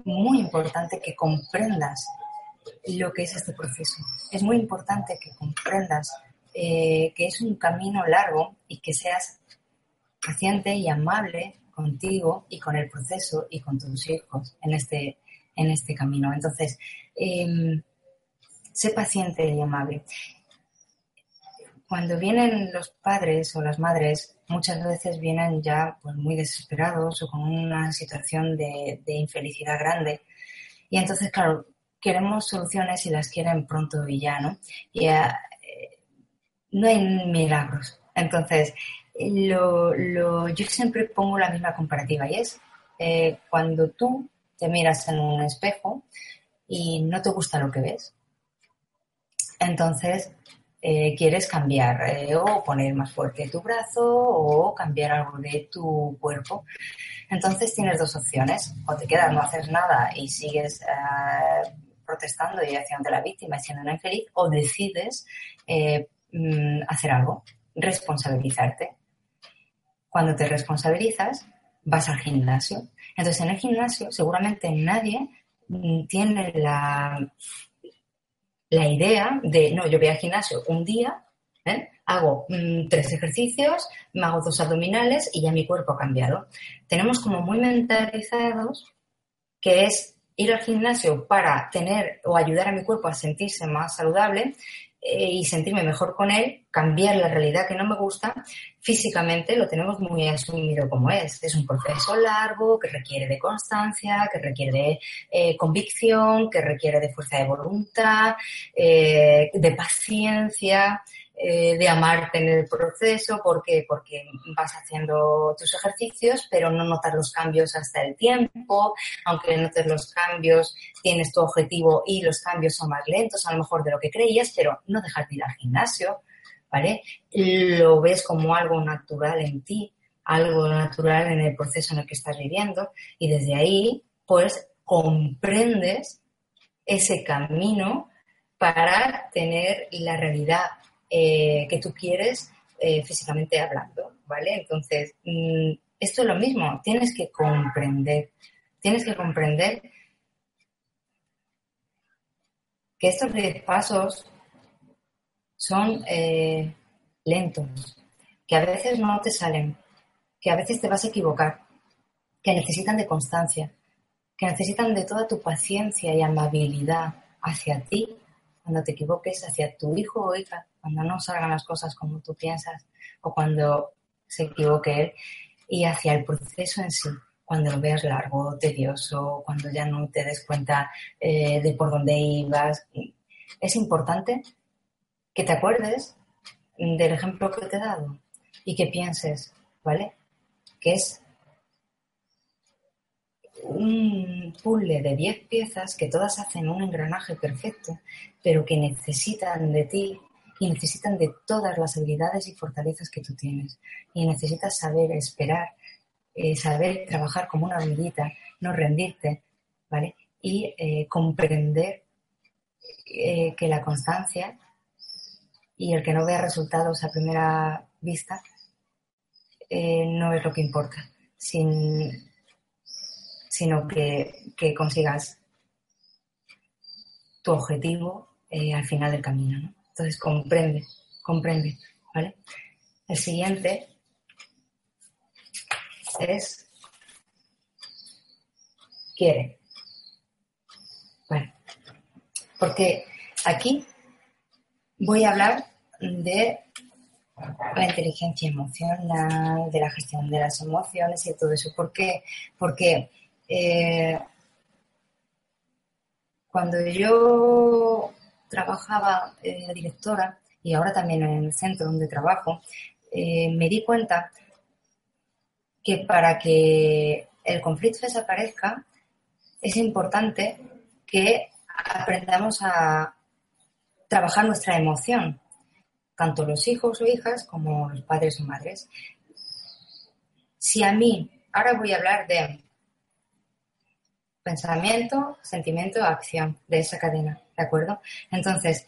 muy importante que comprendas lo que es este proceso. Es muy importante que comprendas eh, que es un camino largo y que seas paciente y amable contigo y con el proceso y con tus hijos en este, en este camino. Entonces, em, sé paciente y amable. Cuando vienen los padres o las madres, muchas veces vienen ya pues, muy desesperados o con una situación de, infelicidad grande. Y entonces, claro, queremos soluciones y las quieren pronto y ya, ¿no? Y eh, no hay milagros. Entonces, lo, lo, yo siempre pongo la misma comparativa y es eh, cuando tú te miras en un espejo, y no te gusta lo que ves. Entonces, eh, quieres cambiar eh, o poner más fuerte tu brazo o cambiar algo de tu cuerpo. Entonces tienes dos opciones. O te quedas, no haces nada y sigues protestando y haciendo la víctima y siendo una infeliz, o decides mm, hacer algo, responsabilizarte. Cuando te responsabilizas, vas al gimnasio. Entonces en el gimnasio seguramente nadie mm, tiene la la idea de, no, yo voy al gimnasio un día, ¿eh? hago mm, tres ejercicios, me hago dos abdominales y ya mi cuerpo ha cambiado. Tenemos como muy mentalizados que es ir al gimnasio para tener o ayudar a mi cuerpo a sentirse más saludable y sentirme mejor con él, cambiar la realidad que no me gusta, físicamente lo tenemos muy asumido como es. Es un proceso largo que requiere de constancia, que requiere de eh, convicción, que requiere de fuerza de voluntad, eh, de paciencia. Eh, de amarte en el proceso, porque porque vas haciendo tus ejercicios, pero no notas los cambios hasta el tiempo, aunque notes los cambios, tienes tu objetivo y los cambios son más lentos a lo mejor de lo que creías, pero no dejar de ir al gimnasio, ¿vale? Lo ves como algo natural en ti, algo natural en el proceso en el que estás viviendo y desde ahí, pues, comprendes ese camino para tener la realidad eh, que tú quieres eh, físicamente hablando, ¿vale? Entonces, mm, esto es lo mismo, tienes que comprender, tienes que comprender que estos 10 pasos son eh, lentos, que a veces no te salen, que a veces te vas a equivocar, que necesitan de constancia, que necesitan de toda tu paciencia y amabilidad hacia ti cuando te equivoques, hacia tu hijo o hija, cuando no salgan las cosas como tú piensas o cuando se equivoque él y hacia el proceso en sí, cuando lo veas largo, tedioso, cuando ya no te des cuenta eh, de por dónde ibas. Es importante que te acuerdes del ejemplo que te he dado y que pienses, ¿vale? Que es un puzzle de 10 piezas que todas hacen un engranaje perfecto, pero que necesitan de ti y necesitan de todas las habilidades y fortalezas que tú tienes. Y necesitas saber esperar, eh, saber trabajar como una hormiguita, no rendirte, ¿vale? Y eh, comprender eh, que la constancia y el que no vea resultados a primera vista no es lo que importa, sin, sino que, que consigas tu objetivo al final del camino. ¿no? Entonces, comprende, comprende, ¿vale? El siguiente es quiere. Bueno, porque aquí voy a hablar de la inteligencia emocional, de la gestión de las emociones y todo eso. ¿Por qué? Porque eh, cuando yo trabajaba eh, directora y ahora también en el centro donde trabajo, eh, me di cuenta que para que el conflicto desaparezca es importante que aprendamos a trabajar nuestra emoción, tanto los hijos o hijas como los padres o madres. Si a mí, ahora voy a hablar de pensamiento, sentimiento, acción, de esa cadena. ¿De acuerdo? Entonces,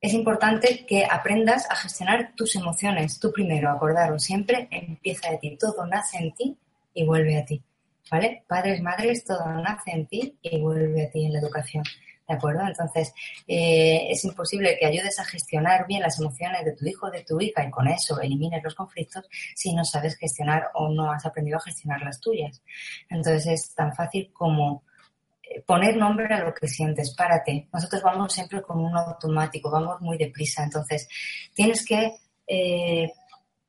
es importante que aprendas a gestionar tus emociones. Tú primero, acordaros, siempre empieza de ti. Todo nace en ti y vuelve a ti. ¿Vale? Padres, madres, todo nace en ti y vuelve a ti en la educación. ¿De acuerdo? Entonces, eh, es imposible que ayudes a gestionar bien las emociones de tu hijo de tu hija y con eso elimines los conflictos si no sabes gestionar o no has aprendido a gestionar las tuyas. Entonces, es tan fácil como poner nombre a lo que sientes, párate. Nosotros vamos siempre con un automático, vamos muy deprisa. Entonces, tienes que eh,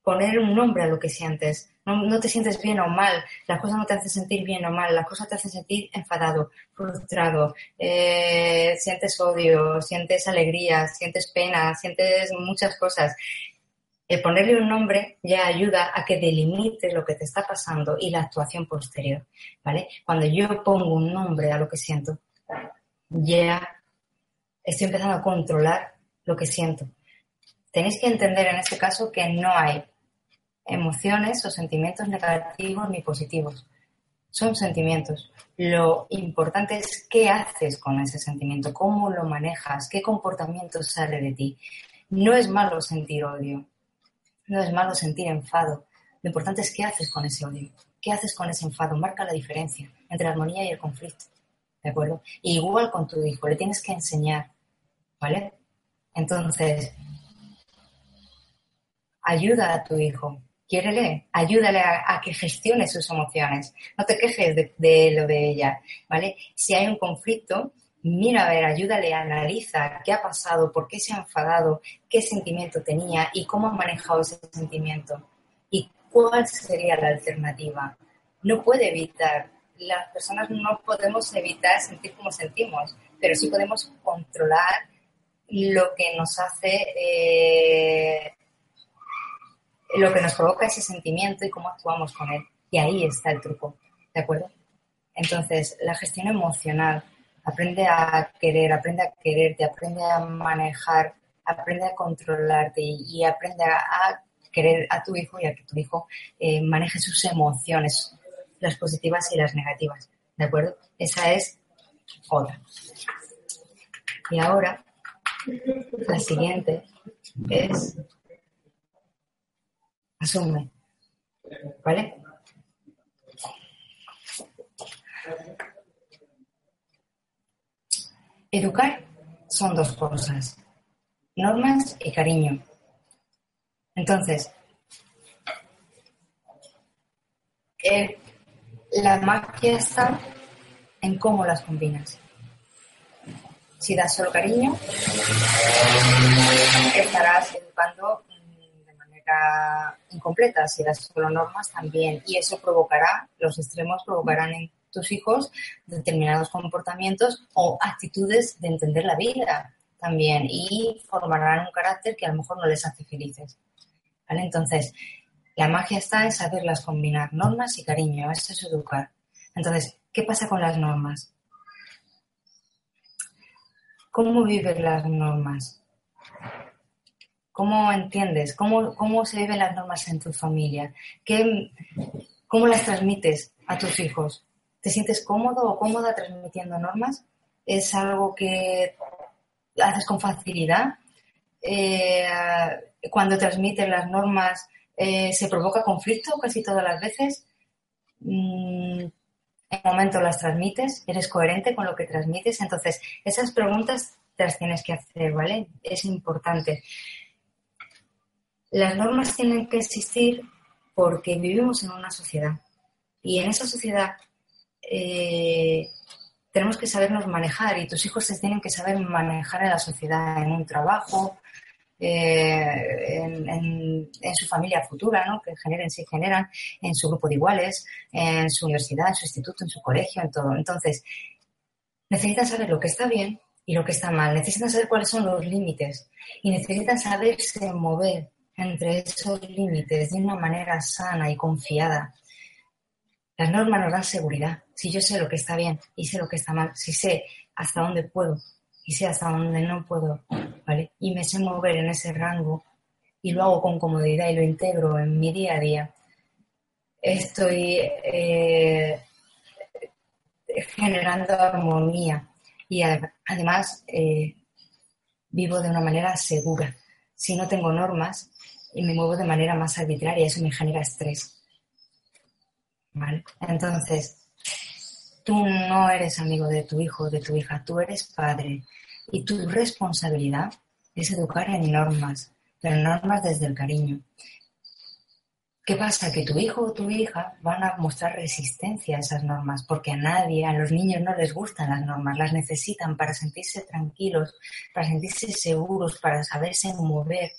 poner un nombre a lo que sientes. No, te sientes bien o mal, las cosas no te hacen sentir bien o mal, las cosas te hacen sentir enfadado, frustrado, eh, sientes odio, sientes alegría, sientes pena, sientes muchas cosas el ponerle un nombre ya ayuda a que delimite lo que te está pasando y la actuación posterior, ¿vale? Cuando yo pongo un nombre a lo que siento, ya estoy empezando a controlar lo que siento. Tenéis que entender en este caso que no hay emociones o sentimientos negativos ni positivos. Son sentimientos. Lo importante es qué haces con ese sentimiento, cómo lo manejas, qué comportamiento sale de ti. No es malo sentir odio, no es malo sentir enfado. Lo importante es qué haces con ese odio, qué haces con ese enfado. Marca la diferencia entre la armonía y el conflicto. ¿De acuerdo? igual con tu hijo, le tienes que enseñar, ¿vale? Entonces, ayuda a tu hijo, quiérele, ayúdale a, que gestione sus emociones. No te quejes de, lo de ella, ¿vale? Si hay un conflicto, mira a ver, ayúdale, analiza qué ha pasado, por qué se ha enfadado, qué sentimiento tenía y cómo ha manejado ese sentimiento y cuál sería la alternativa. No puede evitar, las personas no podemos evitar sentir como sentimos, pero sí podemos controlar lo que nos hace eh, lo que nos provoca ese sentimiento y cómo actuamos con él. Y ahí está el truco, ¿de acuerdo? Entonces, la gestión emocional, aprende a querer, aprende a quererte, aprende a manejar, aprende a controlarte y, aprende a, querer a tu hijo y a que tu hijo eh, maneje sus emociones, las positivas y las negativas, ¿de acuerdo? Esa es otra. Y ahora, la siguiente es asume. ¿Vale? Educar son dos cosas, normas y cariño. Entonces, eh, la magia está en cómo las combinas. Si das solo cariño, estarás educando incompleta, si das solo normas también. Y eso provocará, los extremos provocarán en tus hijos determinados comportamientos o actitudes de entender la vida también y formarán un carácter que a lo mejor no les hace felices. ¿Vale? Entonces, la magia está en saberlas combinar, normas y cariño, eso es educar. Entonces, ¿qué pasa con las normas? ¿Cómo viven las normas? ¿Cómo entiendes? ¿Cómo, cómo se viven las normas en tu familia? ¿Qué, ¿Cómo las transmites a tus hijos? ¿Te sientes cómodo o cómoda transmitiendo normas? ¿Es algo que haces con facilidad? Eh, cuando transmites las normas, eh, ¿se provoca conflicto casi todas las veces? Mm, ¿En un momento las transmites? ¿Eres coherente con lo que transmites? Entonces, esas preguntas te las tienes que hacer, ¿vale? Es importante. Las normas tienen que existir porque vivimos en una sociedad y en esa sociedad eh, tenemos que sabernos manejar y tus hijos se tienen que saber manejar en la sociedad, en un trabajo, eh, en, su familia futura, ¿no? que generen, si generan, en su grupo de iguales, en su universidad, en su instituto, en su colegio, en todo. Entonces, necesitan saber lo que está bien y lo que está mal, necesitan saber cuáles son los límites y necesitan saberse mover entre esos límites de una manera sana y confiada. Las normas nos dan seguridad. Si yo sé lo que está bien y sé lo que está mal, si sé hasta dónde puedo y sé hasta dónde no puedo, ¿vale? Y me sé mover en ese rango y lo hago con comodidad y lo integro en mi día a día, estoy eh, generando armonía y además eh, vivo de una manera segura. Si no tengo normas, y me muevo de manera más arbitraria, eso me genera estrés. ¿Vale? Entonces, tú no eres amigo de tu hijo o de tu hija, tú eres padre y tu responsabilidad es educar en normas, pero normas desde el cariño. ¿Qué pasa? Que tu hijo o tu hija van a mostrar resistencia a esas normas, porque a nadie, a los niños no les gustan las normas, las necesitan para sentirse tranquilos, para sentirse seguros, para saberse mover,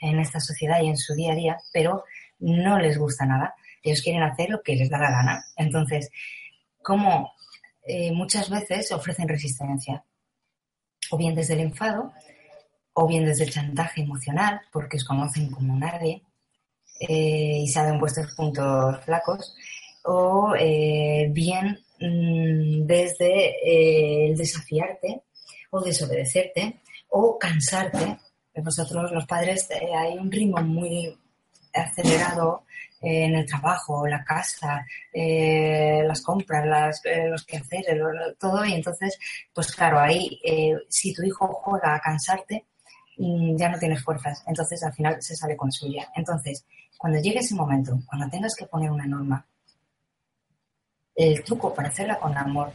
en esta sociedad y en su día a día, pero no les gusta nada. Ellos quieren hacer lo que les da la gana. Entonces, como eh, muchas veces ofrecen resistencia, o bien desde el enfado, o bien desde el chantaje emocional, porque os conocen como nadie eh, y saben vuestros puntos flacos, o eh, bien mm, desde eh, el desafiarte o desobedecerte o cansarte. Vosotros los padres hay un ritmo muy acelerado en el trabajo, la casa, las compras, los quehaceres, todo. Y entonces, pues claro, ahí si tu hijo juega a cansarte, mm, ya no tienes fuerzas. Entonces al final se sale con suya. Entonces, cuando llegue ese momento, cuando tengas que poner una norma, el truco para hacerla con amor,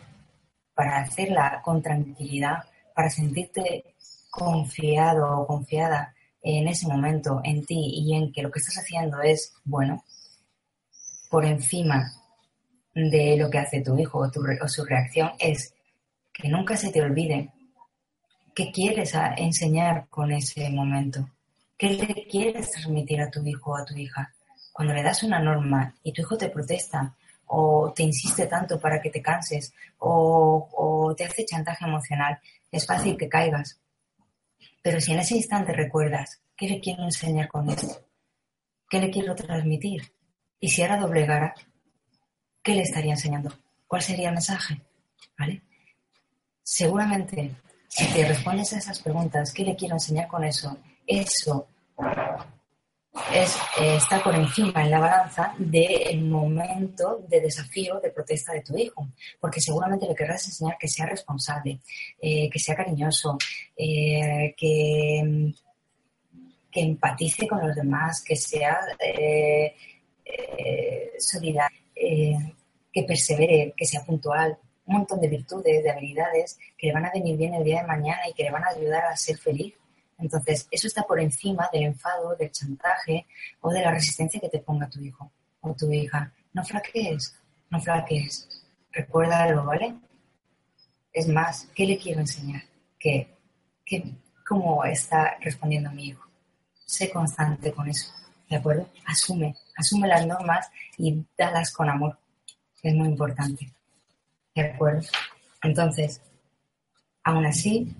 para hacerla con tranquilidad, para sentirte confiado o confiada en ese momento, en ti y en que lo que estás haciendo es bueno, por encima de lo que hace tu hijo o, o su reacción, es que nunca se te olvide qué quieres enseñar con ese momento, qué le quieres transmitir a tu hijo o a tu hija. Cuando le das una norma y tu hijo te protesta o te insiste tanto para que te canses o, te hace chantaje emocional, es fácil que caigas. Pero si en ese instante recuerdas, ¿qué le quiero enseñar con esto? ¿Qué le quiero transmitir? Y si ahora doblegara, ¿qué le estaría enseñando? ¿Cuál sería el mensaje? ¿Vale? Seguramente, si te respondes a esas preguntas, ¿qué le quiero enseñar con eso? Eso es, eh, está por encima en la balanza del momento de desafío, de protesta de tu hijo, porque seguramente le querrás enseñar que sea responsable, eh, que sea cariñoso, eh, que empatice con los demás, que sea solidario, que persevere, que sea puntual, un montón de virtudes, de habilidades que le van a venir bien el día de mañana y que le van a ayudar a ser feliz entonces, eso está por encima del enfado, del chantaje o de la resistencia que te ponga tu hijo o tu hija. No flaquees, no flaquees. Recuérdalo, ¿vale? Es más, ¿qué le quiero enseñar? ¿Qué, cómo está respondiendo mi hijo? Sé constante con eso, ¿de acuerdo? Asume, asume las normas y dalas con amor. Es muy importante, ¿de acuerdo? Entonces, aún así,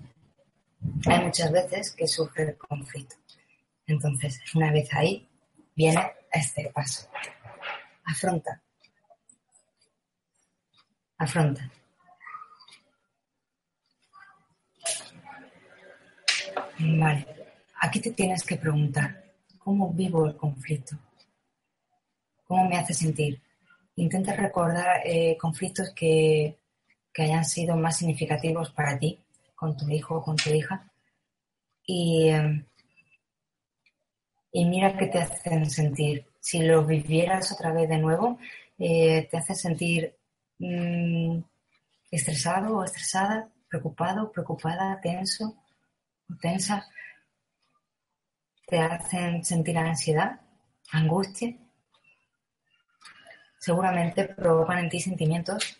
hay muchas veces que surge el conflicto. Entonces, una vez ahí, viene este paso. Afronta. Afronta. Vale. Aquí te tienes que preguntar, ¿cómo vivo el conflicto? ¿Cómo me hace sentir? Intenta recordar eh, conflictos que, que hayan sido más significativos para ti con tu hijo o con tu hija y, em, y mira qué te hacen sentir. Si lo vivieras otra vez de nuevo, eh, te hace sentir mm, estresado o estresada, preocupado, preocupada, tenso o tensa. Te hacen sentir ansiedad, angustia. Seguramente provocan en ti sentimientos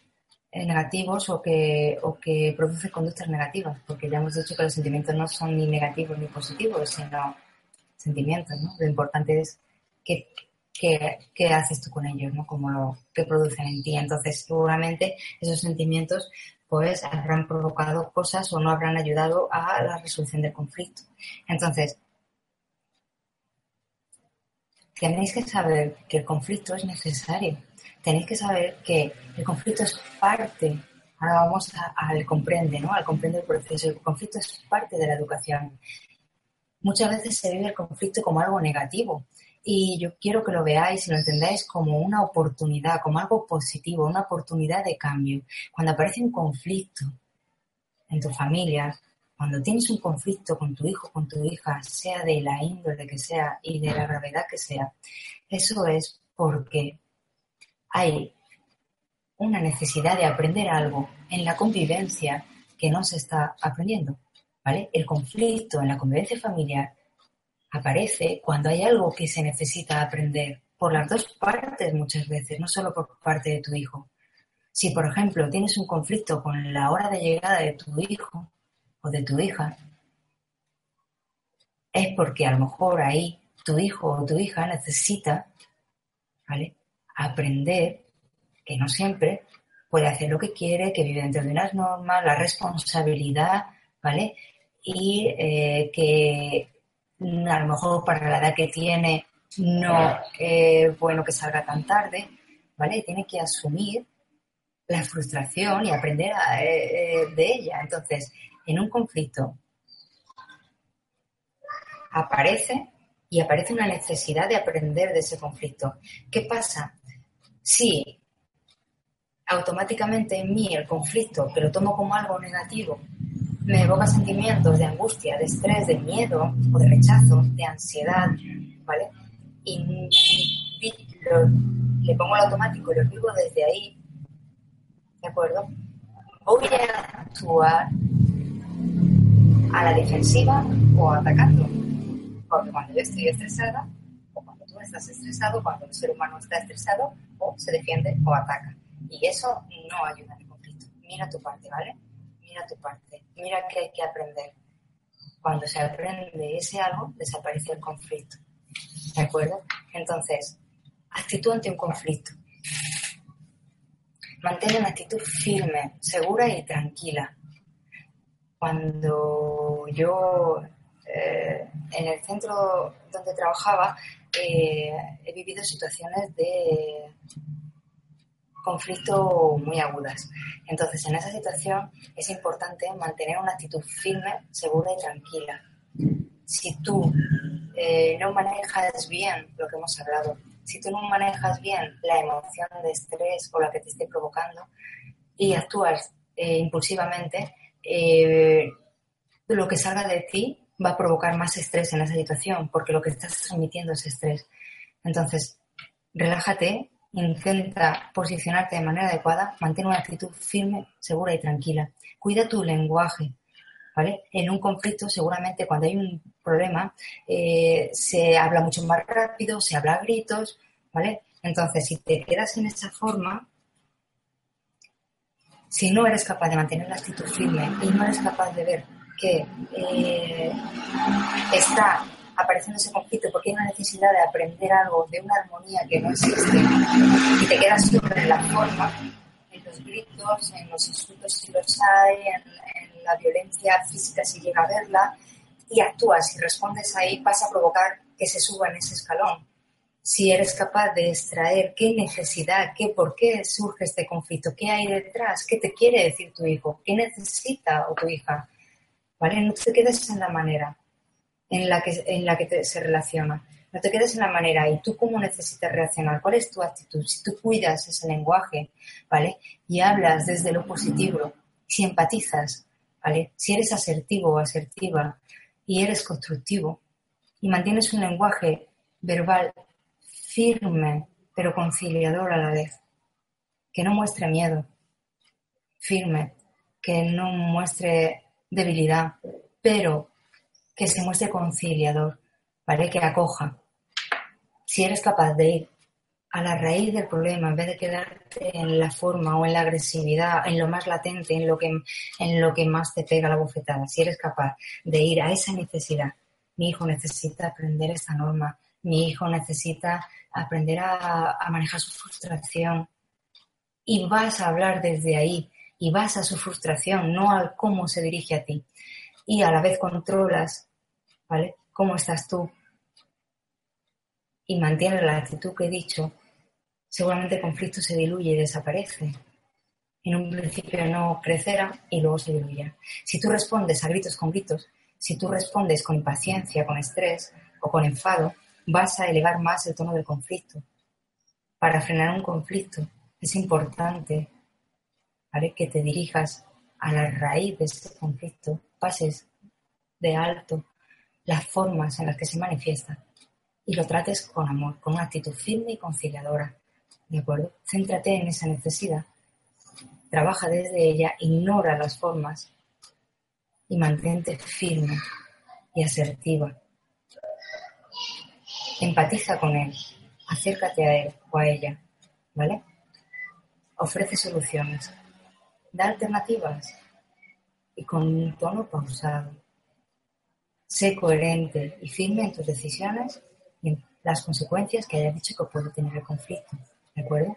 eh, negativos o que, o que produce conductas negativas, porque ya hemos dicho que los sentimientos no son ni negativos ni positivos, sino sentimientos, ¿no? Lo importante es qué, qué, haces tú con ellos, ¿no? Como lo que producen en ti. Entonces, seguramente esos sentimientos pues habrán provocado cosas o no habrán ayudado a la resolución del conflicto. Entonces, tenéis que saber que el conflicto es necesario tenéis que saber que el conflicto es parte, ahora vamos al comprende, ¿no? Al comprende el proceso. El conflicto es parte de la educación. Muchas veces se vive el conflicto como algo negativo y yo quiero que lo veáis y lo entendáis como una oportunidad, como algo positivo, una oportunidad de cambio. Cuando aparece un conflicto en tu familia, cuando tienes un conflicto con tu hijo, con tu hija, sea de la índole que sea y de la gravedad que sea, eso es porque hay una necesidad de aprender algo en la convivencia que no se está aprendiendo. ¿vale? El conflicto en la convivencia familiar aparece cuando hay algo que se necesita aprender por las dos partes muchas veces, no solo por parte de tu hijo. Si, por ejemplo, tienes un conflicto con la hora de llegada de tu hijo o de tu hija, es porque a lo mejor ahí tu hijo o tu hija necesita ¿vale? aprender que no siempre puede hacer lo que quiere, que vive dentro de unas normas, la responsabilidad, ¿vale? Y eh, que a lo mejor para la edad que tiene no es bueno que salga tan tarde, ¿vale? Tiene que asumir la frustración y aprender eh, de ella. Entonces, en un conflicto aparece y aparece una necesidad de aprender de ese conflicto. ¿Qué pasa? Si automáticamente en mí el conflicto, que lo tomo como algo negativo, me evoca sentimientos de angustia, de estrés, de miedo o de rechazo, de ansiedad, ¿vale? Y le pongo el automático y lo vivo desde ahí, ¿de acuerdo? Voy a actuar a la defensiva o atacando. Porque cuando yo estoy estresada, o cuando tú estás estresado, cuando el ser humano está estresado, o se defiende o ataca. Y eso no ayuda en el conflicto. Mira tu parte, ¿vale? Mira tu parte. Mira que hay que aprender. Cuando se aprende ese algo, desaparece el conflicto. ¿De acuerdo? Entonces, actitud ante un conflicto. Mantén una actitud firme, segura y tranquila. Cuando yo eh, en el centro donde trabajaba eh, he vivido situaciones de conflicto muy agudas. Entonces, en esa situación es importante mantener una actitud firme, segura y tranquila. Si tú eh, no manejas bien lo que hemos hablado, si tú no manejas bien la emoción de estrés o la que te esté provocando y actúas impulsivamente, lo que salga de ti va a provocar más estrés en esa situación, porque lo que estás transmitiendo es estrés. Entonces, relájate, intenta posicionarte de manera adecuada, mantén una actitud firme, segura y tranquila. Cuida tu lenguaje, ¿vale? En un conflicto, seguramente cuando hay un problema, eh, se habla mucho más rápido, se habla a gritos, ¿vale? Entonces, si te quedas en esa forma, si no eres capaz de mantener la actitud firme y no eres capaz de ver que eh, está apareciendo ese conflicto porque hay una necesidad de aprender algo de una armonía que no existe y te quedas en la forma, en los gritos, en los insultos si los hay, en, la violencia física si llega a verla y actúas y respondes ahí, vas a provocar que se suba en ese escalón. Si eres capaz de extraer qué necesidad, qué, por qué surge este conflicto, qué hay detrás, qué te quiere decir tu hijo, qué necesita o tu hija, ¿vale? No te quedes en la manera en la que, en la que se relaciona. No te quedes en la manera y tú cómo necesitas reaccionar, cuál es tu actitud. Si tú cuidas ese lenguaje, ¿vale? Y hablas desde lo positivo, si empatizas, ¿vale? Si eres asertivo o asertiva y eres constructivo y mantienes un lenguaje verbal firme pero conciliador a la vez, que no muestre miedo, firme, que no muestre debilidad, pero que se muestre conciliador, ¿vale? Que acoja. Si eres capaz de ir a la raíz del problema, en vez de quedarte en la forma o en la agresividad, en lo más latente, en lo que, en lo que más te pega la bofetada, si eres capaz de ir a esa necesidad, mi hijo necesita aprender esta norma, mi hijo necesita aprender a, manejar su frustración y vas a hablar desde ahí, y vas a su frustración, no al cómo se dirige a ti. Y a la vez controlas, ¿vale? ¿Cómo estás tú? Y mantienes la actitud que he dicho, seguramente el conflicto se diluye y desaparece. En un principio no crecerá y luego se diluye. Si tú respondes a gritos con gritos, si tú respondes con impaciencia, con estrés o con enfado, vas a elevar más el tono del conflicto. Para frenar un conflicto es importante que te dirijas a la raíz de ese conflicto, pases de alto las formas en las que se manifiesta y lo trates con amor, con una actitud firme y conciliadora. ¿De acuerdo? Céntrate en esa necesidad, trabaja desde ella, ignora las formas y mantente firme y asertiva. Empatiza con él, acércate a él o a ella, ¿vale? Ofrece soluciones da alternativas y con un tono pausado. Sé coherente y firme en tus decisiones y en las consecuencias que hayas dicho que puede tener el conflicto. ¿De acuerdo?